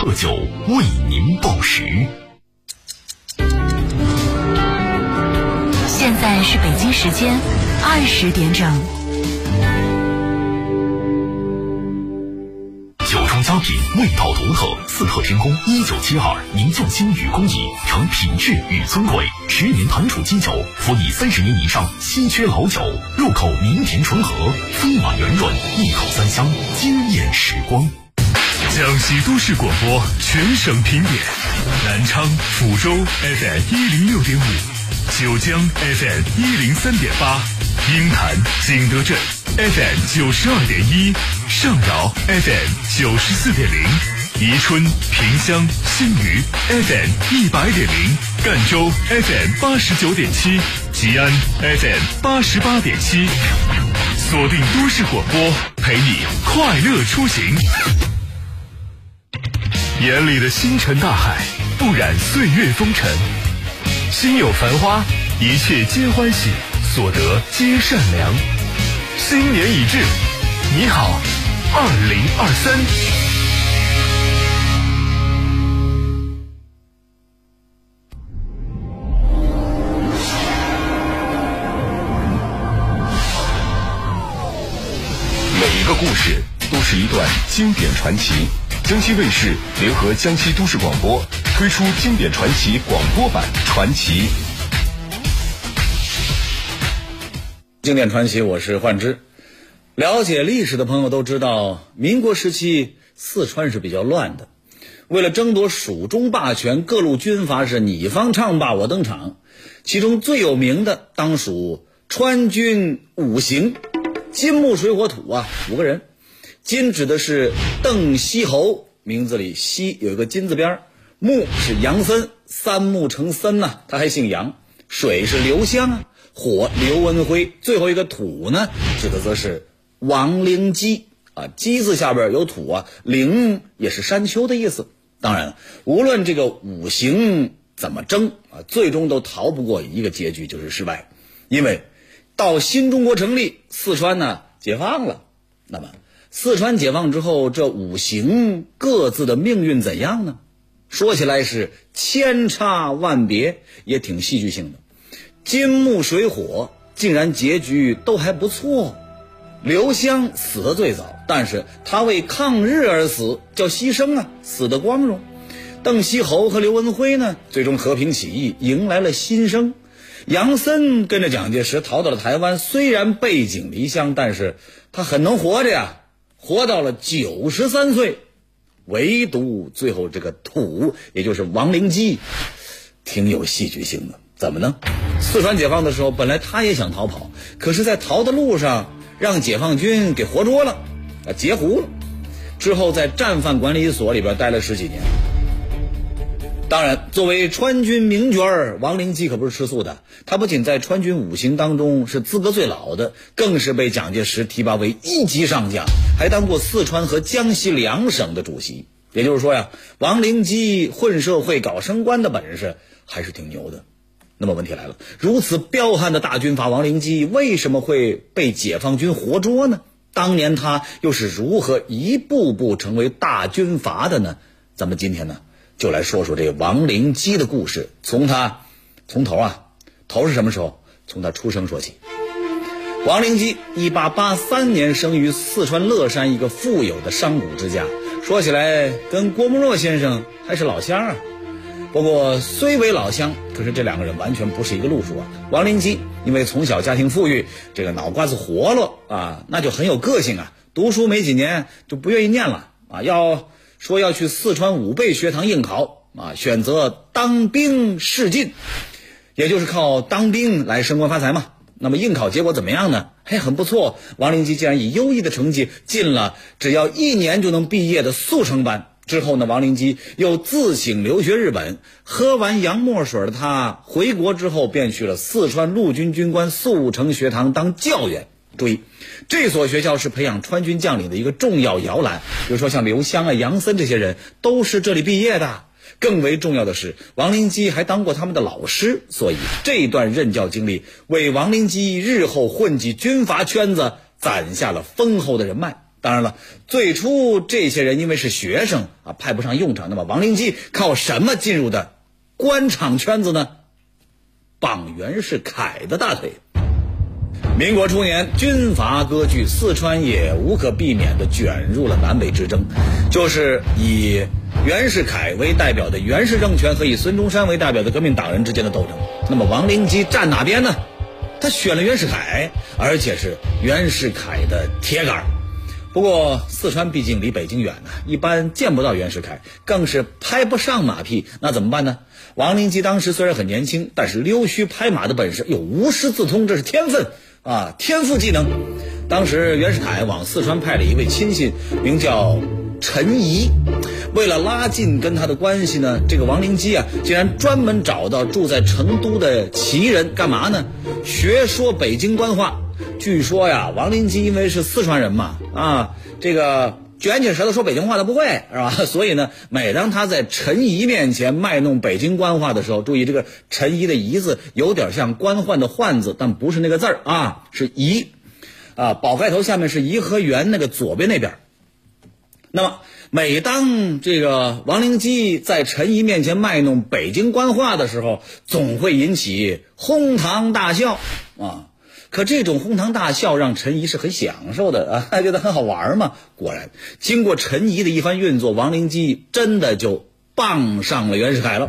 特酒为您报时。现在是北京时间二十点整。酒庄佳品，味道独特。四特天宫一九七二凝匠心与工艺，成品质与尊贵。十年坛储基酒，辅以三十年以上稀缺老酒，入口绵甜醇和，丰满圆润，一口三香，惊艳时光。江西都市广播全省评点：南昌、抚州 FM 一零六点五，九江 FM 一零三点八，鹰潭、景德镇 FM 九十二点一。上饶 FM 九十四点零，宜春、萍乡、新余 FM 一百点零，赣州 FM 八十九点七，吉安 FM 八十八点七，锁定都市广播，陪你快乐出行。眼里的星辰大海，不染岁月风尘；心有繁花，一切皆欢喜，所得皆善良。新年已至，你好。二零二三，每一个故事都是一段经典传奇。江西卫视联合江西都市广播推出《经典传奇》广播版《传奇》。经典传奇，我是幻之。了解历史的朋友都知道，民国时期四川是比较乱的。为了争夺蜀中霸权，各路军阀是你方唱罢我登场。其中最有名的当属川军五行，金木水火土啊，五个人。金指的是邓锡侯，名字里锡有一个金字边木是杨森，三木成森呐，他还姓杨。水是刘湘啊，火刘文辉，最后一个土呢，指的则是。王陵基啊，基字下边有土啊，陵也是山丘的意思。当然，无论这个五行怎么争啊，最终都逃不过一个结局，就是失败。因为到新中国成立，四川呢解放了。那么，四川解放之后，这五行各自的命运怎样呢？说起来是千差万别，也挺戏剧性的。金木水火竟然结局都还不错。刘湘死的最早，但是他为抗日而死，叫牺牲啊，死的光荣。邓锡侯和刘文辉呢，最终和平起义，迎来了新生。杨森跟着蒋介石逃到了台湾，虽然背井离乡，但是他很能活着呀，活到了九十三岁。唯独最后这个土，也就是王灵基，挺有戏剧性的。怎么呢？四川解放的时候，本来他也想逃跑，可是，在逃的路上。让解放军给活捉了，啊，截胡了。之后在战犯管理所里边待了十几年。当然，作为川军名角儿，王灵基可不是吃素的。他不仅在川军五行当中是资格最老的，更是被蒋介石提拔为一级上将，还当过四川和江西两省的主席。也就是说呀，王灵基混社会、搞升官的本事还是挺牛的。那么问题来了，如此彪悍的大军阀王灵基为什么会被解放军活捉呢？当年他又是如何一步步成为大军阀的呢？咱们今天呢，就来说说这王灵基的故事，从他从头啊，头是什么时候？从他出生说起。王灵基，一八八三年生于四川乐山一个富有的商贾之家，说起来跟郭沫若先生还是老乡啊。不过虽为老乡，可是这两个人完全不是一个路数啊。王灵基因为从小家庭富裕，这个脑瓜子活络啊，那就很有个性啊。读书没几年就不愿意念了啊，要说要去四川武备学堂应考啊，选择当兵试进，也就是靠当兵来升官发财嘛。那么应考结果怎么样呢？嘿，很不错，王灵基竟然以优异的成绩进了只要一年就能毕业的速成班。之后呢，王灵基又自请留学日本，喝完洋墨水的他回国之后，便去了四川陆军军官速成学堂当教员。注意，这所学校是培养川军将领的一个重要摇篮。比如说像刘湘啊、杨森这些人都是这里毕业的。更为重要的是，王灵基还当过他们的老师，所以这段任教经历为王灵基日后混迹军阀圈子攒下了丰厚的人脉。当然了，最初这些人因为是学生啊，派不上用场。那么王灵基靠什么进入的官场圈子呢？傍袁世凯的大腿。民国初年，军阀割据，四川也无可避免地卷入了南北之争，就是以袁世凯为代表的袁氏政权和以孙中山为代表的革命党人之间的斗争。那么王灵基站哪边呢？他选了袁世凯，而且是袁世凯的铁杆。不过四川毕竟离北京远呢，一般见不到袁世凯，更是拍不上马屁。那怎么办呢？王灵基当时虽然很年轻，但是溜须拍马的本事又无师自通，这是天分。啊，天赋技能！当时袁世凯往四川派了一位亲信，名叫陈仪。为了拉近跟他的关系呢，这个王灵基啊，竟然专门找到住在成都的旗人，干嘛呢？学说北京官话。据说呀，王灵基因为是四川人嘛，啊，这个。卷起舌头说北京话都不会是吧？所以呢，每当他在陈仪面前卖弄北京官话的时候，注意这个陈仪的仪字有点像官宦的宦字，但不是那个字儿啊，是怡，啊，宝盖头下面是颐和园那个左边那边。那么每当这个王灵基在陈仪面前卖弄北京官话的时候，总会引起哄堂大笑啊。可这种哄堂大笑让陈仪是很享受的啊，他 觉得很好玩嘛。果然，经过陈仪的一番运作，王灵基真的就傍上了袁世凯了。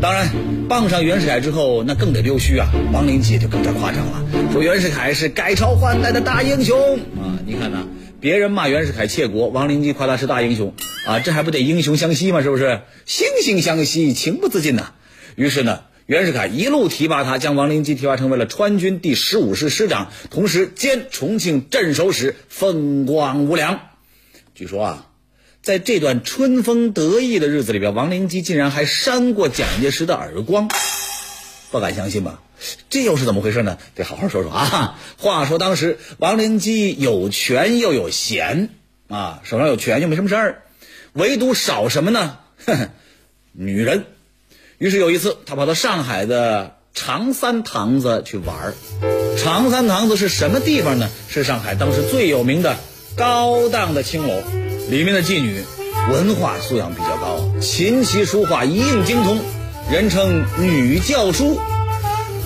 当然，傍上袁世凯之后，那更得溜须啊。王灵基就更加夸张了，说袁世凯是改朝换代的大英雄啊。你看呐，别人骂袁世凯窃国，王灵基夸他是大英雄啊，这还不得英雄相惜吗？是不是？惺惺相惜，情不自禁呐。于是呢。袁世凯一路提拔他，将王灵基提拔成为了川军第十五师师长，同时兼重庆镇守使，风光无两。据说啊，在这段春风得意的日子里边，王灵基竟然还扇过蒋介石的耳光，不敢相信吧？这又是怎么回事呢？得好好说说啊。话说当时王灵基有权又有闲啊，手上有权又没什么事儿，唯独少什么呢？女人。于是有一次，他跑到上海的长三堂子去玩儿。长三堂子是什么地方呢？是上海当时最有名的高档的青楼。里面的妓女文化素养比较高，琴棋书画一应精通，人称女教书。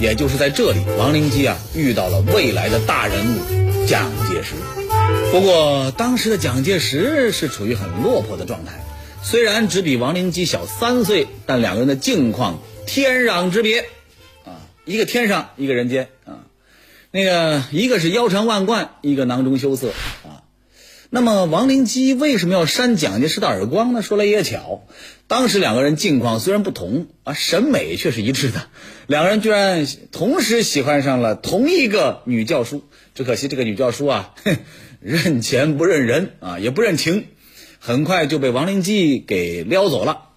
也就是在这里，王灵基啊遇到了未来的大人物蒋介石。不过当时的蒋介石是处于很落魄的状态。虽然只比王灵基小三岁，但两个人的境况天壤之别，啊，一个天上，一个人间啊，那个一个是腰缠万贯，一个囊中羞涩啊。那么王灵基为什么要扇蒋介石的耳光呢？说来也巧，当时两个人境况虽然不同啊，审美却是一致的，两个人居然同时喜欢上了同一个女教书。只可惜这个女教书啊，哼 认钱不认人啊，也不认情。很快就被王灵基给撩走了。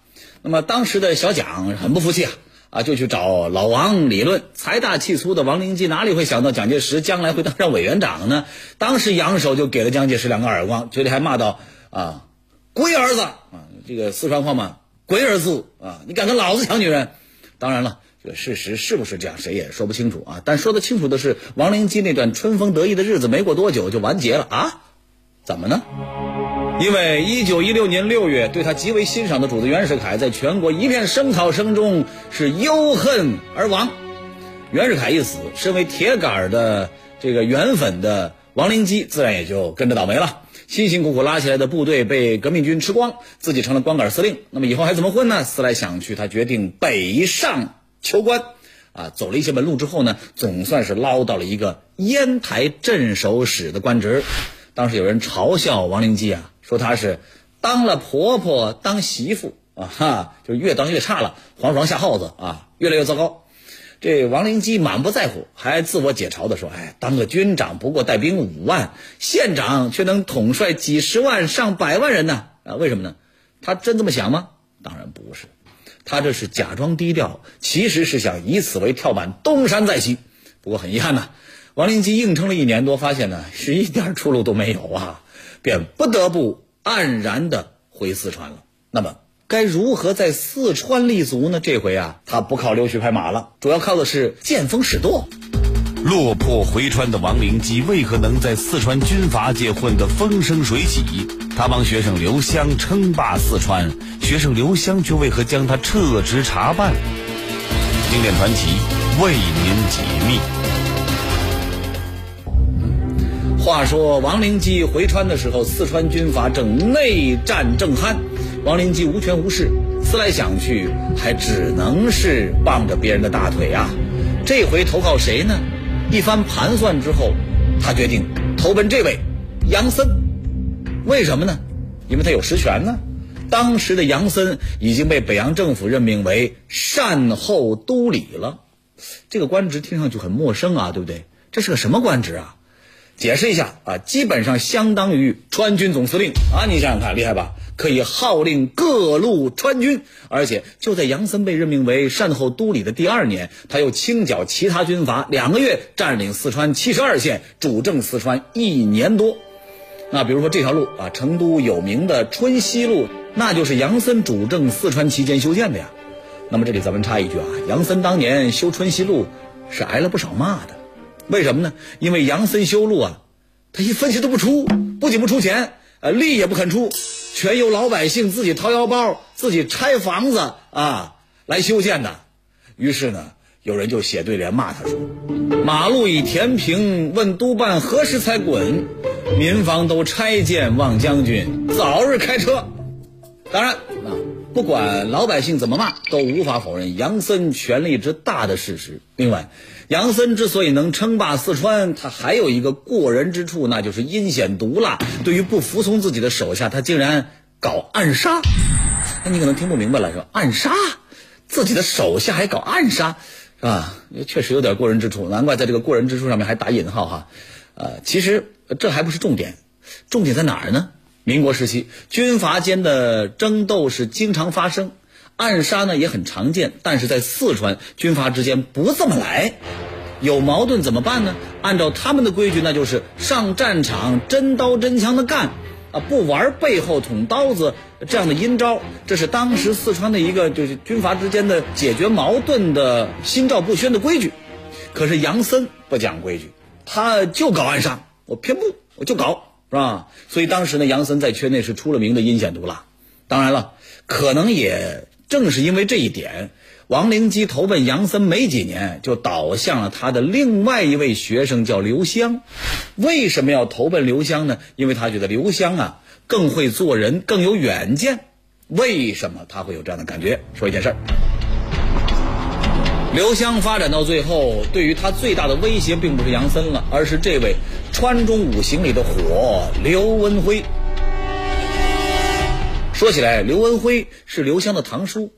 那么当时的小蒋很不服气啊，啊，就去找老王理论。财大气粗的王灵基哪里会想到蒋介石将来会当上委员长呢？当时扬手就给了蒋介石两个耳光，嘴里还骂道：“啊，龟儿子啊，这个四川话嘛，龟儿子啊，你敢跟老子抢女人？”当然了，这个事实是不是这样，谁也说不清楚啊。但说得清楚的是，王灵基那段春风得意的日子没过多久就完结了啊？怎么呢？因为一九一六年六月，对他极为欣赏的主子袁世凯，在全国一片声讨声中是忧恨而亡。袁世凯一死，身为铁杆的这个袁粉的王灵基，自然也就跟着倒霉了。辛辛苦苦拉起来的部队被革命军吃光，自己成了光杆司令。那么以后还怎么混呢？思来想去，他决定北上求官。啊，走了一些门路之后呢，总算是捞到了一个烟台镇守使的官职。当时有人嘲笑王灵基啊。说他是当了婆婆当媳妇啊，哈，就越当越差了，黄鼠狼下耗子啊，越来越糟糕。这王灵基满不在乎，还自我解嘲的说：“哎，当个军长不过带兵五万，县长却能统帅几十万上百万人呢？啊，为什么呢？他真这么想吗？当然不是，他这是假装低调，其实是想以此为跳板东山再起。不过很遗憾呐，王灵基硬撑了一年多，发现呢是一点出路都没有啊。”便不得不黯然的回四川了。那么该如何在四川立足呢？这回啊，他不靠溜须拍马了，主要靠的是见风使舵。落魄回川的王灵基为何能在四川军阀界混得风生水起？他帮学生刘湘称霸四川，学生刘湘却为何将他撤职查办？经典传奇为您解密。话说王灵基回川的时候，四川军阀正内战正酣，王灵基无权无势，思来想去，还只能是傍着别人的大腿啊。这回投靠谁呢？一番盘算之后，他决定投奔这位杨森。为什么呢？因为他有实权呢。当时的杨森已经被北洋政府任命为善后都理了，这个官职听上去很陌生啊，对不对？这是个什么官职啊？解释一下啊，基本上相当于川军总司令啊，你想想看，厉害吧？可以号令各路川军，而且就在杨森被任命为善后都理的第二年，他又清剿其他军阀，两个月占领四川七十二县，主政四川一年多。那比如说这条路啊，成都有名的春熙路，那就是杨森主政四川期间修建的呀。那么这里咱们插一句啊，杨森当年修春熙路是挨了不少骂的。为什么呢？因为杨森修路啊，他一分钱都不出，不仅不出钱，呃，力也不肯出，全由老百姓自己掏腰包、自己拆房子啊来修建的。于是呢，有人就写对联骂他说：“马路已填平，问督办何时才滚？民房都拆建，望将军早日开车。”当然啊，不管老百姓怎么骂，都无法否认杨森权力之大的事实。另外，杨森之所以能称霸四川，他还有一个过人之处，那就是阴险毒辣。对于不服从自己的手下，他竟然搞暗杀。那你可能听不明白了，是吧？暗杀自己的手下还搞暗杀，是吧？确实有点过人之处，难怪在这个过人之处上面还打引号哈。呃，其实这还不是重点，重点在哪儿呢？民国时期，军阀间的争斗是经常发生。暗杀呢也很常见，但是在四川军阀之间不这么来，有矛盾怎么办呢？按照他们的规矩，那就是上战场真刀真枪的干，啊，不玩背后捅刀子这样的阴招。这是当时四川的一个就是军阀之间的解决矛盾的心照不宣的规矩。可是杨森不讲规矩，他就搞暗杀，我偏不，我就搞，是吧？所以当时呢，杨森在圈内是出了名的阴险毒辣。当然了，可能也。正是因为这一点，王灵基投奔杨森没几年，就倒向了他的另外一位学生，叫刘湘。为什么要投奔刘湘呢？因为他觉得刘湘啊更会做人，更有远见。为什么他会有这样的感觉？说一件事儿，刘湘发展到最后，对于他最大的威胁并不是杨森了，而是这位川中五行里的火刘文辉。说起来，刘文辉是刘湘的堂叔，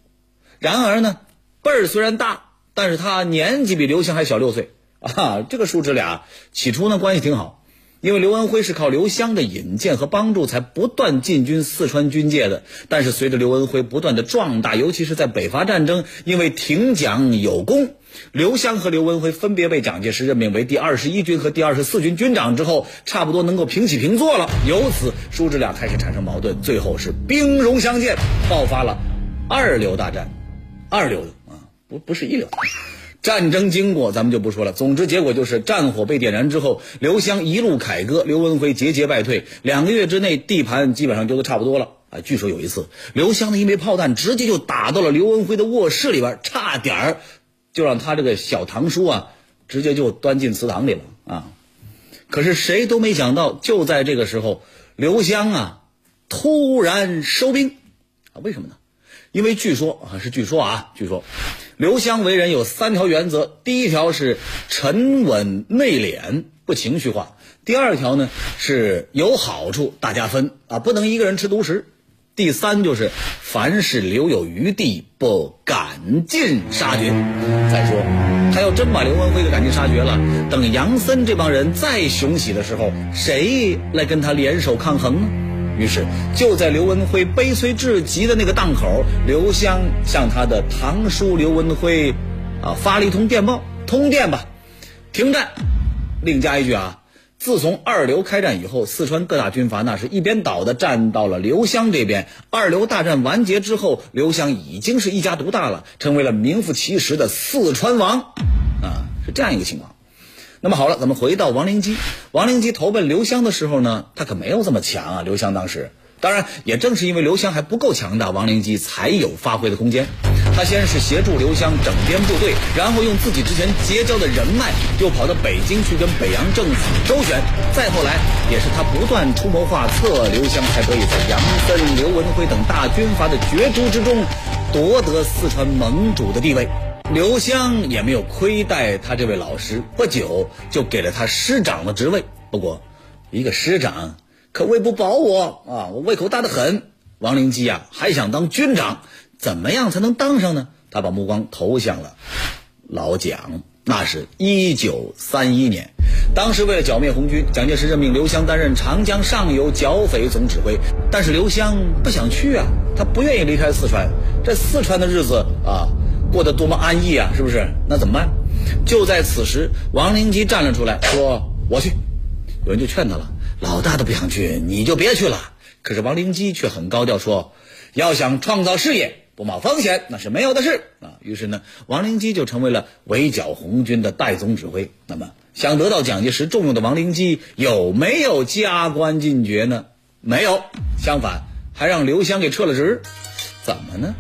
然而呢，辈儿虽然大，但是他年纪比刘湘还小六岁啊。这个叔侄俩起初呢关系挺好，因为刘文辉是靠刘湘的引荐和帮助才不断进军四川军界的。但是随着刘文辉不断的壮大，尤其是在北伐战争，因为挺蒋有功。刘湘和刘文辉分别被蒋介石任命为第二十一军和第二十四军军长之后，差不多能够平起平坐了。由此，叔侄俩开始产生矛盾，最后是兵戎相见，爆发了二流大战。二流啊，不不是一流。战争经过咱们就不说了，总之结果就是战火被点燃之后，刘湘一路凯歌，刘文辉节节败退。两个月之内，地盘基本上丢得差不多了啊。据说有一次，刘湘的一枚炮弹直接就打到了刘文辉的卧室里边，差点儿。就让他这个小堂叔啊，直接就端进祠堂里了啊！可是谁都没想到，就在这个时候，刘湘啊突然收兵啊！为什么呢？因为据说啊，是据说啊，据说刘湘为人有三条原则：第一条是沉稳内敛，不情绪化；第二条呢是有好处大家分啊，不能一个人吃独食。第三就是，凡事留有余地，不赶尽杀绝。再说，他要真把刘文辉给赶尽杀绝了，等杨森这帮人再雄起的时候，谁来跟他联手抗衡呢？于是，就在刘文辉悲催至极的那个档口，刘湘向他的堂叔刘文辉，啊，发了一通电报：通电吧，停战。另加一句啊。自从二流开战以后，四川各大军阀那是一边倒的站到了刘湘这边。二流大战完结之后，刘湘已经是一家独大了，成为了名副其实的四川王，啊，是这样一个情况。那么好了，咱们回到王灵基。王灵基投奔刘湘的时候呢，他可没有这么强啊。刘湘当时，当然也正是因为刘湘还不够强大，王灵基才有发挥的空间。他先是协助刘湘整编部队，然后用自己之前结交的人脉，又跑到北京去跟北洋政府周旋。再后来，也是他不断出谋划策，刘湘才得以在杨森、刘文辉等大军阀的角逐之中，夺得四川盟主的地位。刘湘也没有亏待他这位老师，不久就给了他师长的职位。不过，一个师长可喂不饱我啊，我胃口大得很。王灵基啊，还想当军长，怎么样才能当上呢？他把目光投向了老蒋。那是一九三一年，当时为了剿灭红军，蒋介石任命刘湘担任长江上游剿匪总指挥。但是刘湘不想去啊，他不愿意离开四川。这四川的日子啊。过得多么安逸啊，是不是？那怎么办？就在此时，王灵基站了出来，说：“我去。”有人就劝他了：“老大都不想去，你就别去了。”可是王灵基却很高调说：“要想创造事业，不冒风险那是没有的事啊。”于是呢，王灵基就成为了围剿红军的代总指挥。那么，想得到蒋介石重用的王灵基有没有加官进爵呢？没有，相反，还让刘湘给撤了职。怎么呢？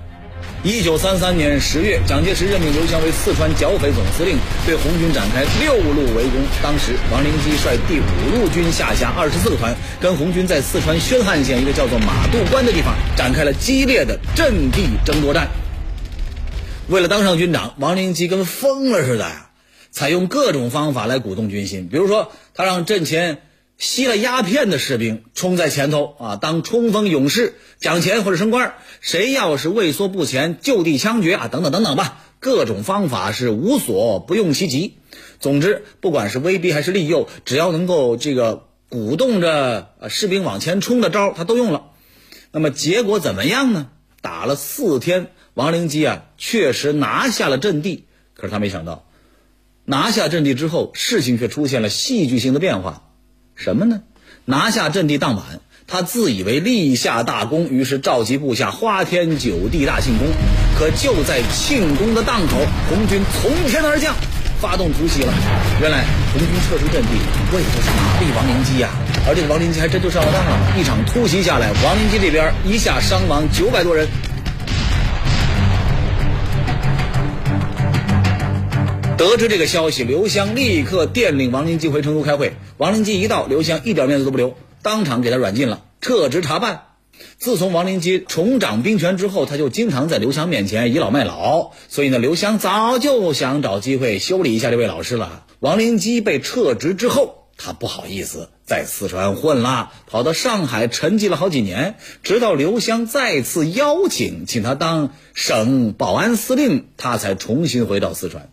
一九三三年十月，蒋介石任命刘湘为四川剿匪总司令，对红军展开六路围攻。当时，王灵基率第五路军下辖二十四个团，跟红军在四川宣汉县一个叫做马渡关的地方展开了激烈的阵地争夺战。为了当上军长，王灵基跟疯了似的呀，采用各种方法来鼓动军心。比如说，他让阵前。吸了鸦片的士兵冲在前头啊，当冲锋勇士，奖钱或者升官。谁要是畏缩不前，就地枪决啊，等等等等吧，各种方法是无所不用其极。总之，不管是威逼还是利诱，只要能够这个鼓动着士兵往前冲的招，他都用了。那么结果怎么样呢？打了四天，王灵基啊确实拿下了阵地。可是他没想到，拿下阵地之后，事情却出现了戏剧性的变化。什么呢？拿下阵地当晚，他自以为立下大功，于是召集部下花天酒地大庆功。可就在庆功的档口，红军从天而降，发动突袭了。原来红军撤出阵地，为的是麻痹王灵基呀。而这个王灵基还真就上了当了。一场突袭下来，王灵基这边一下伤亡九百多人。得知这个消息，刘湘立刻电令王灵基回成都开会。王灵基一到，刘湘一点面子都不留，当场给他软禁了，撤职查办。自从王灵基重掌兵权之后，他就经常在刘湘面前倚老卖老，所以呢，刘湘早就想找机会修理一下这位老师了。王灵基被撤职之后，他不好意思在四川混了，跑到上海沉寂了好几年，直到刘湘再次邀请，请他当省保安司令，他才重新回到四川。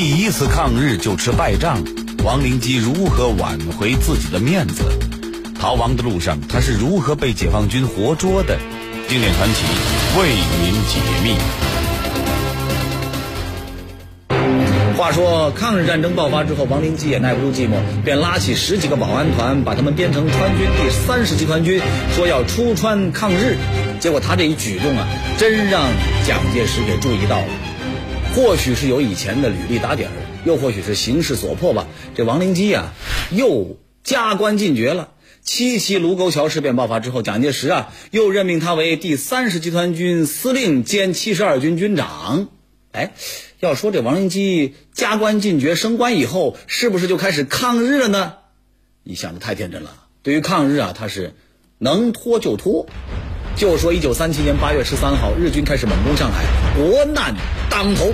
第一次抗日就吃败仗，王灵基如何挽回自己的面子？逃亡的路上，他是如何被解放军活捉的？经典传奇为您解密。话说抗日战争爆发之后，王灵基也耐不住寂寞，便拉起十几个保安团，把他们编成川军第三十集团军，说要出川抗日。结果他这一举动啊，真让蒋介石给注意到了。或许是有以前的履历打底儿，又或许是形势所迫吧。这王灵基啊，又加官进爵了。七七卢沟桥事变爆发之后，蒋介石啊，又任命他为第三十集团军司令兼七十二军军长。哎，要说这王灵基加官进爵升官以后，是不是就开始抗日了呢？你想的太天真了。对于抗日啊，他是能拖就拖。就说一九三七年八月十三号，日军开始猛攻上海，国难当头。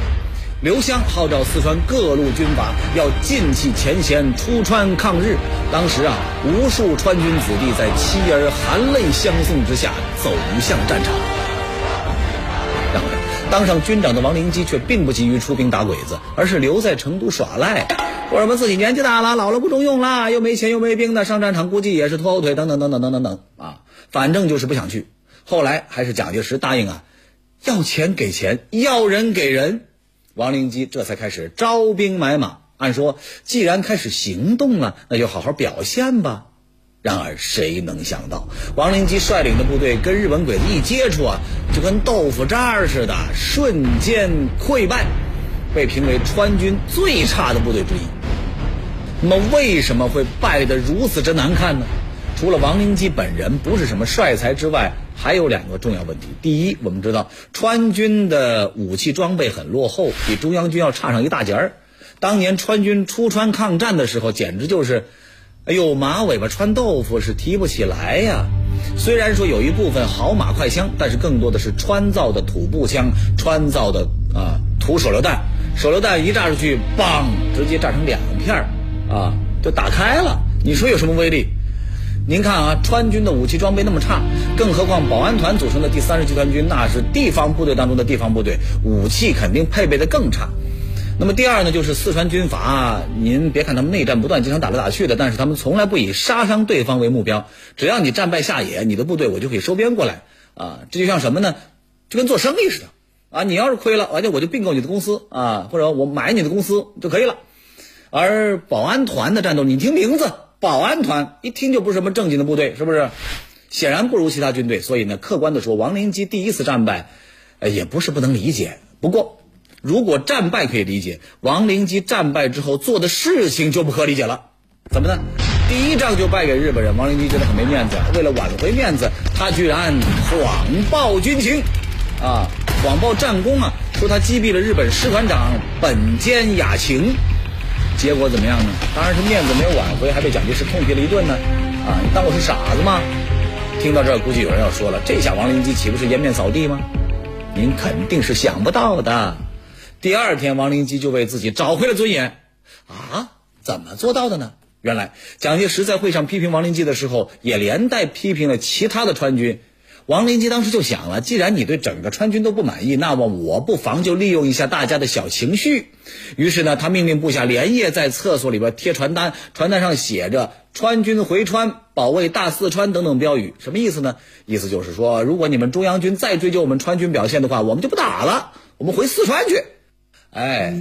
刘湘号召四川各路军阀要尽弃前嫌，出川抗日。当时啊，无数川军子弟在妻儿含泪相送之下走向战场。当然，当上军长的王灵基却并不急于出兵打鬼子，而是留在成都耍赖，说什么自己年纪大了，老了不中用了，又没钱又没兵的，上战场估计也是拖后腿，等等等等等等等啊，反正就是不想去。后来还是蒋介石答应啊，要钱给钱，要人给人，王灵基这才开始招兵买马。按说既然开始行动了，那就好好表现吧。然而谁能想到，王灵基率领的部队跟日本鬼子一接触啊，就跟豆腐渣似的，瞬间溃败，被评为川军最差的部队之一。那么为什么会败得如此之难看呢？除了王灵基本人不是什么帅才之外，还有两个重要问题。第一，我们知道川军的武器装备很落后，比中央军要差上一大截儿。当年川军出川抗战的时候，简直就是，哎呦，马尾巴穿豆腐是提不起来呀。虽然说有一部分好马快枪，但是更多的是川造的土步枪、川造的啊土手榴弹。手榴弹一炸出去，嘣，直接炸成两片儿，啊，就打开了。你说有什么威力？您看啊，川军的武器装备那么差，更何况保安团组成的第三十集团军，那是地方部队当中的地方部队，武器肯定配备的更差。那么第二呢，就是四川军阀，您别看他们内战不断，经常打来打去的，但是他们从来不以杀伤对方为目标。只要你战败下野，你的部队我就可以收编过来啊。这就像什么呢？就跟做生意似的啊。你要是亏了，而且我就并购你的公司啊，或者我买你的公司就可以了。而保安团的战斗，你听名字。保安团一听就不是什么正经的部队，是不是？显然不如其他军队，所以呢，客观的说，王灵基第一次战败，呃，也不是不能理解。不过，如果战败可以理解，王灵基战败之后做的事情就不可理解了。怎么呢？第一仗就败给日本人，王灵基觉得很没面子。为了挽回面子，他居然谎报军情，啊，谎报战功啊，说他击毙了日本师团长本间雅晴。结果怎么样呢？当然是面子没有挽回，还被蒋介石痛批了一顿呢。啊，你当我是傻子吗？听到这儿，估计有人要说了：这下王灵基岂不是颜面扫地吗？您肯定是想不到的。第二天，王灵基就为自己找回了尊严。啊，怎么做到的呢？原来，蒋介石在会上批评王灵基的时候，也连带批评了其他的川军。王灵基当时就想了，既然你对整个川军都不满意，那么我不妨就利用一下大家的小情绪。于是呢，他命令部下连夜在厕所里边贴传单，传单上写着“川军回川，保卫大四川”等等标语。什么意思呢？意思就是说，如果你们中央军再追究我们川军表现的话，我们就不打了，我们回四川去。哎，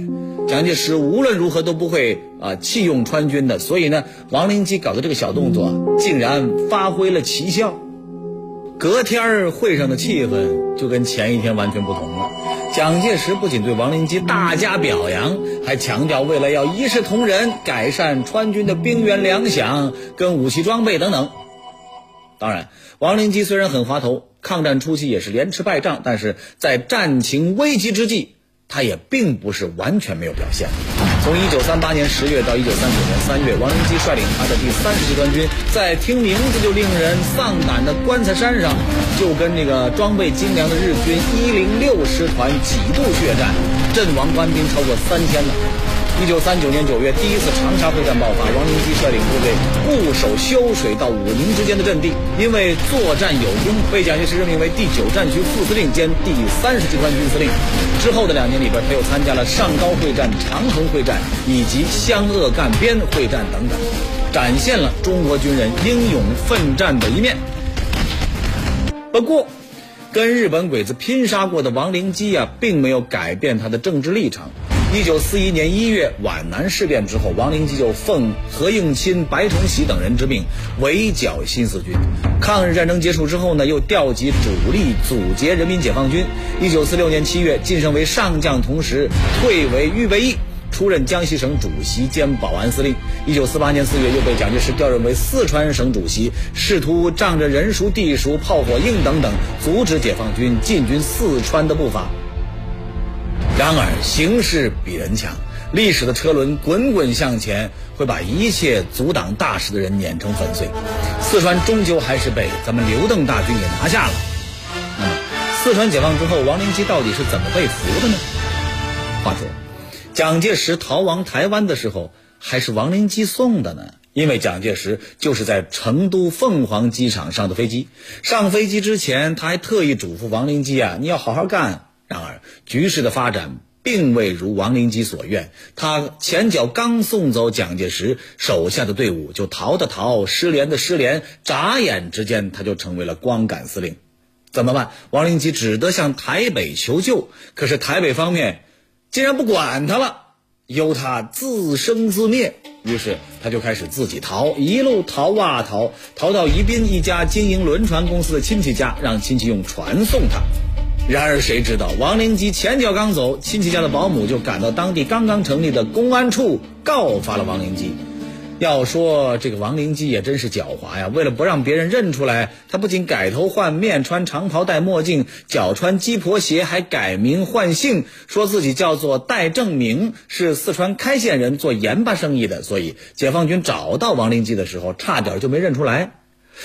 蒋介石无论如何都不会啊弃用川军的。所以呢，王灵基搞的这个小动作，竟然发挥了奇效。隔天会上的气氛就跟前一天完全不同了。蒋介石不仅对王灵基大加表扬，还强调未来要一视同仁，改善川军的兵员粮饷跟武器装备等等。当然，王灵基虽然很滑头，抗战初期也是连吃败仗，但是在战情危急之际。他也并不是完全没有表现。从一九三八年十月到一九三九年三月，王仁基率领他的第三十集团军，在听名字就令人丧胆的棺材山上，就跟那个装备精良的日军一零六师团几度血战，阵亡官兵超过三千呢。一九三九年九月，第一次长沙会战爆发，王灵基率领部队固守修水到武宁之间的阵地，因为作战有功，被蒋介石任命为第九战区副司令兼第三十集团军司令。之后的两年里边，他又参加了上高会战、长衡会战以及湘鄂赣边会战等等，展现了中国军人英勇奋战的一面。不过，跟日本鬼子拼杀过的王灵基啊，并没有改变他的政治立场。一九四一年一月皖南事变之后，王灵基就奉何应钦、白崇禧等人之命围剿新四军。抗日战争结束之后呢，又调集主力阻截人民解放军。一九四六年七月晋升为上将，同时退为预备役，出任江西省主席兼保安司令。一九四八年四月又被蒋介石调任为四川省主席，试图仗着人熟地熟、炮火硬等等，阻止解放军进军四川的步伐。然而，形势比人强，历史的车轮滚滚向前，会把一切阻挡大事的人碾成粉碎。四川终究还是被咱们刘邓大军给拿下了。那么，四川解放之后，王灵基到底是怎么被俘的呢？话说，蒋介石逃亡台湾的时候，还是王灵基送的呢？因为蒋介石就是在成都凤凰机场上的飞机。上飞机之前，他还特意嘱咐王灵基啊，你要好好干。然而，局势的发展并未如王灵基所愿。他前脚刚送走蒋介石手下的队伍，就逃的逃，失联的失联，眨眼之间他就成为了光杆司令。怎么办？王灵基只得向台北求救。可是台北方面竟然不管他了，由他自生自灭。于是他就开始自己逃，一路逃啊逃，逃到宜宾一家经营轮船公司的亲戚家，让亲戚用船送他。然而，谁知道王灵基前脚刚走，亲戚家的保姆就赶到当地刚刚成立的公安处，告发了王灵基。要说这个王灵基也真是狡猾呀！为了不让别人认出来，他不仅改头换面，穿长袍戴墨镜，脚穿鸡婆鞋，还改名换姓，说自己叫做戴正明，是四川开县人，做盐巴生意的。所以解放军找到王灵基的时候，差点就没认出来。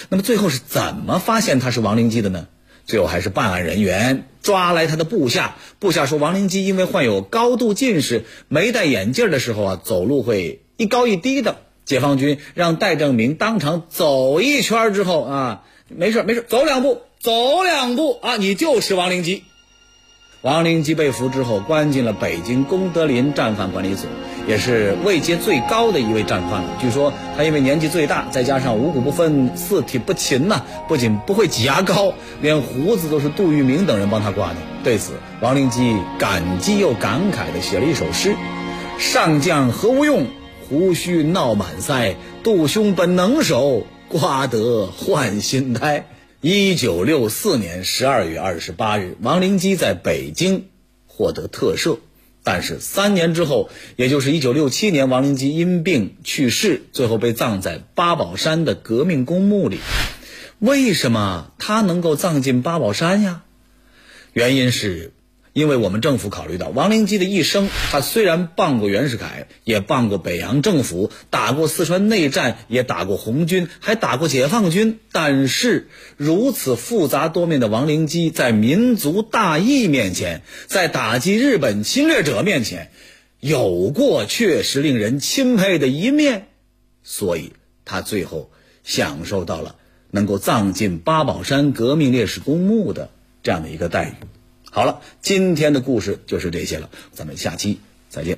那么最后是怎么发现他是王灵基的呢？最后还是办案人员抓来他的部下，部下说王灵基因为患有高度近视，没戴眼镜的时候啊，走路会一高一低的。解放军让戴正明当场走一圈之后啊，没事没事，走两步，走两步啊，你就是王灵基。王灵基被俘之后，关进了北京功德林战犯管理所，也是位阶最高的一位战犯了。据说他因为年纪最大，再加上五谷不分、四体不勤呐，不仅不会挤牙膏，连胡子都是杜聿明等人帮他刮的。对此，王灵基感激又感慨地写了一首诗：“上将何无用？”胡须闹满腮，杜兄本能手，刮得换心胎。一九六四年十二月二十八日，王灵基在北京获得特赦，但是三年之后，也就是一九六七年，王灵基因病去世，最后被葬在八宝山的革命公墓里。为什么他能够葬进八宝山呀？原因是。因为我们政府考虑到王灵基的一生，他虽然傍过袁世凯，也傍过北洋政府，打过四川内战，也打过红军，还打过解放军，但是如此复杂多面的王灵基，在民族大义面前，在打击日本侵略者面前，有过确实令人钦佩的一面，所以他最后享受到了能够葬进八宝山革命烈士公墓的这样的一个待遇。好了，今天的故事就是这些了，咱们下期再见。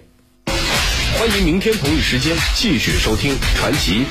欢迎明天同一时间继续收听《传奇》。